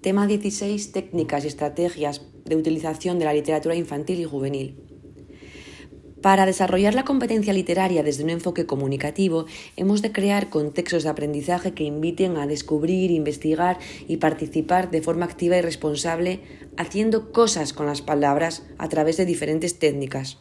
Tema 16. Técnicas y estrategias de utilización de la literatura infantil y juvenil. Para desarrollar la competencia literaria desde un enfoque comunicativo, hemos de crear contextos de aprendizaje que inviten a descubrir, investigar y participar de forma activa y responsable, haciendo cosas con las palabras a través de diferentes técnicas.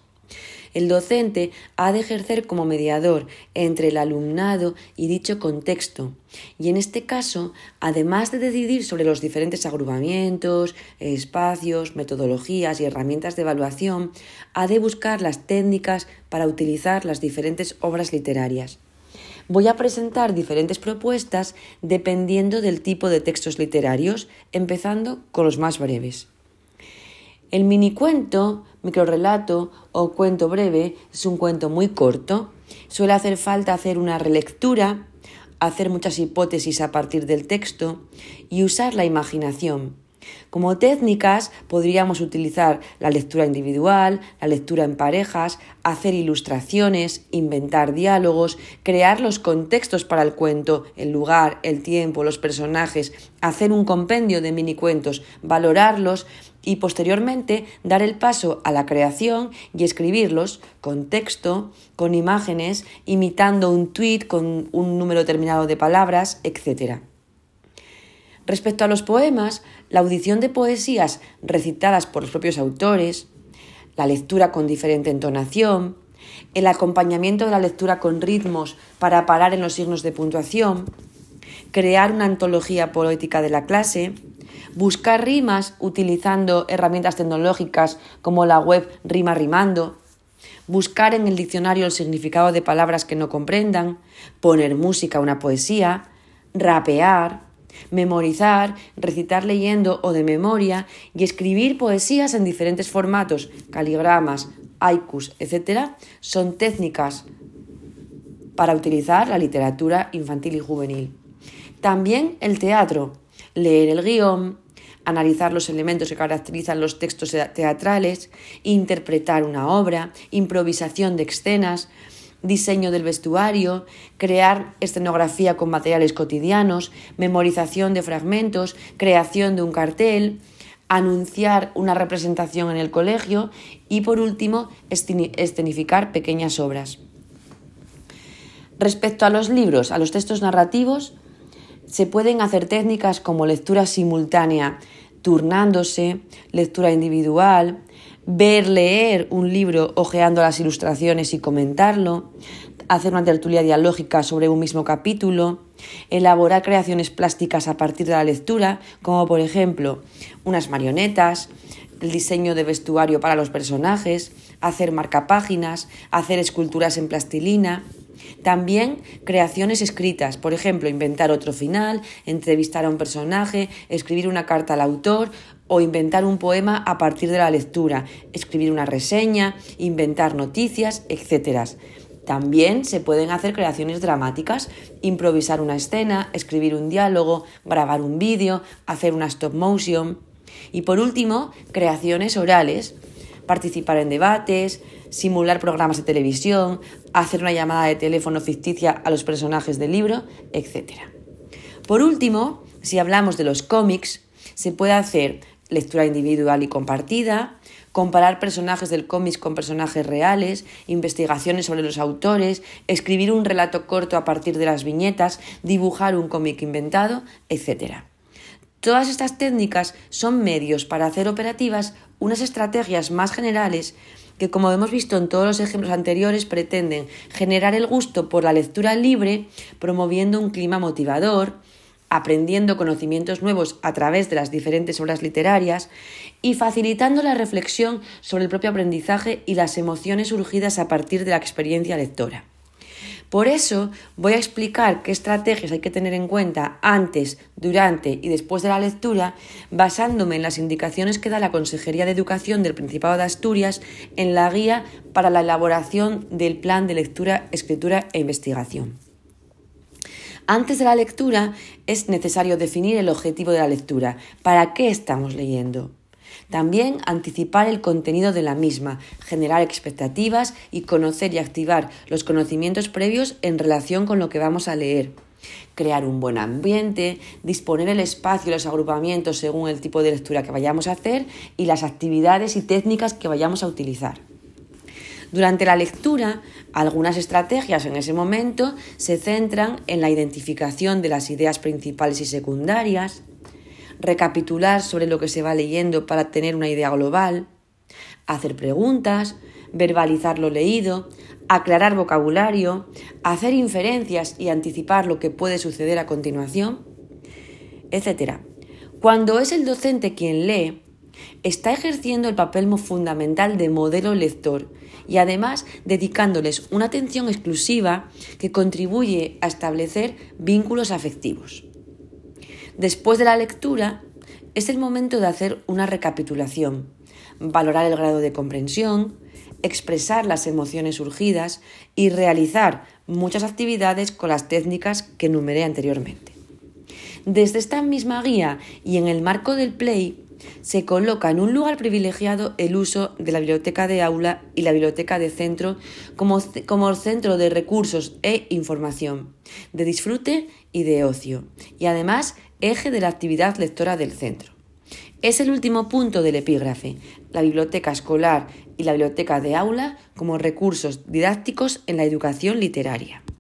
El docente ha de ejercer como mediador entre el alumnado y dicho contexto, y en este caso, además de decidir sobre los diferentes agrupamientos, espacios, metodologías y herramientas de evaluación, ha de buscar las técnicas para utilizar las diferentes obras literarias. Voy a presentar diferentes propuestas dependiendo del tipo de textos literarios, empezando con los más breves. El minicuento, microrelato o cuento breve es un cuento muy corto. Suele hacer falta hacer una relectura, hacer muchas hipótesis a partir del texto y usar la imaginación. Como técnicas podríamos utilizar la lectura individual, la lectura en parejas, hacer ilustraciones, inventar diálogos, crear los contextos para el cuento, el lugar, el tiempo, los personajes, hacer un compendio de minicuentos, valorarlos y posteriormente dar el paso a la creación y escribirlos con texto, con imágenes, imitando un tweet con un número determinado de palabras, etc. Respecto a los poemas, la audición de poesías recitadas por los propios autores, la lectura con diferente entonación, el acompañamiento de la lectura con ritmos para parar en los signos de puntuación, crear una antología poética de la clase, buscar rimas utilizando herramientas tecnológicas como la web Rima Rimando, buscar en el diccionario el significado de palabras que no comprendan, poner música a una poesía, rapear, memorizar, recitar leyendo o de memoria. Y escribir poesías en diferentes formatos, caligramas, haikus, etc., son técnicas para utilizar la literatura infantil y juvenil. También el teatro, leer el guion, analizar los elementos que caracterizan los textos teatrales, interpretar una obra, improvisación de escenas, diseño del vestuario, crear escenografía con materiales cotidianos, memorización de fragmentos, creación de un cartel, anunciar una representación en el colegio y, por último, escenificar pequeñas obras. Respecto a los libros, a los textos narrativos, se pueden hacer técnicas como lectura simultánea, turnándose, lectura individual, ver leer un libro ojeando las ilustraciones y comentarlo, hacer una tertulia dialógica sobre un mismo capítulo, elaborar creaciones plásticas a partir de la lectura, como por ejemplo unas marionetas, el diseño de vestuario para los personajes, hacer marcapáginas, hacer esculturas en plastilina, también creaciones escritas, por ejemplo, inventar otro final, entrevistar a un personaje, escribir una carta al autor o inventar un poema a partir de la lectura, escribir una reseña, inventar noticias, etc. También se pueden hacer creaciones dramáticas, improvisar una escena, escribir un diálogo, grabar un vídeo, hacer una stop motion. Y por último, creaciones orales, participar en debates, simular programas de televisión, hacer una llamada de teléfono ficticia a los personajes del libro, etc. Por último, si hablamos de los cómics, se puede hacer lectura individual y compartida, comparar personajes del cómic con personajes reales, investigaciones sobre los autores, escribir un relato corto a partir de las viñetas, dibujar un cómic inventado, etc. Todas estas técnicas son medios para hacer operativas unas estrategias más generales que, como hemos visto en todos los ejemplos anteriores, pretenden generar el gusto por la lectura libre, promoviendo un clima motivador, aprendiendo conocimientos nuevos a través de las diferentes obras literarias y facilitando la reflexión sobre el propio aprendizaje y las emociones surgidas a partir de la experiencia lectora. Por eso voy a explicar qué estrategias hay que tener en cuenta antes, durante y después de la lectura, basándome en las indicaciones que da la Consejería de Educación del Principado de Asturias en la guía para la elaboración del plan de lectura, escritura e investigación. Antes de la lectura es necesario definir el objetivo de la lectura. ¿Para qué estamos leyendo? También anticipar el contenido de la misma, generar expectativas y conocer y activar los conocimientos previos en relación con lo que vamos a leer. crear un buen ambiente, disponer el espacio y los agrupamientos según el tipo de lectura que vayamos a hacer y las actividades y técnicas que vayamos a utilizar. Durante la lectura, algunas estrategias en ese momento se centran en la identificación de las ideas principales y secundarias, recapitular sobre lo que se va leyendo para tener una idea global, hacer preguntas, verbalizar lo leído, aclarar vocabulario, hacer inferencias y anticipar lo que puede suceder a continuación, etc. Cuando es el docente quien lee, está ejerciendo el papel fundamental de modelo lector y además dedicándoles una atención exclusiva que contribuye a establecer vínculos afectivos. Después de la lectura, es el momento de hacer una recapitulación, valorar el grado de comprensión, expresar las emociones surgidas y realizar muchas actividades con las técnicas que enumeré anteriormente. Desde esta misma guía y en el marco del Play, se coloca en un lugar privilegiado el uso de la biblioteca de aula y la biblioteca de centro como, como, centro de recursos e información, de disfrute y de ocio, y además eje de la actividad lectora del centro. Es el último punto del epígrafe, la biblioteca escolar y la biblioteca de aula como recursos didácticos en la educación literaria.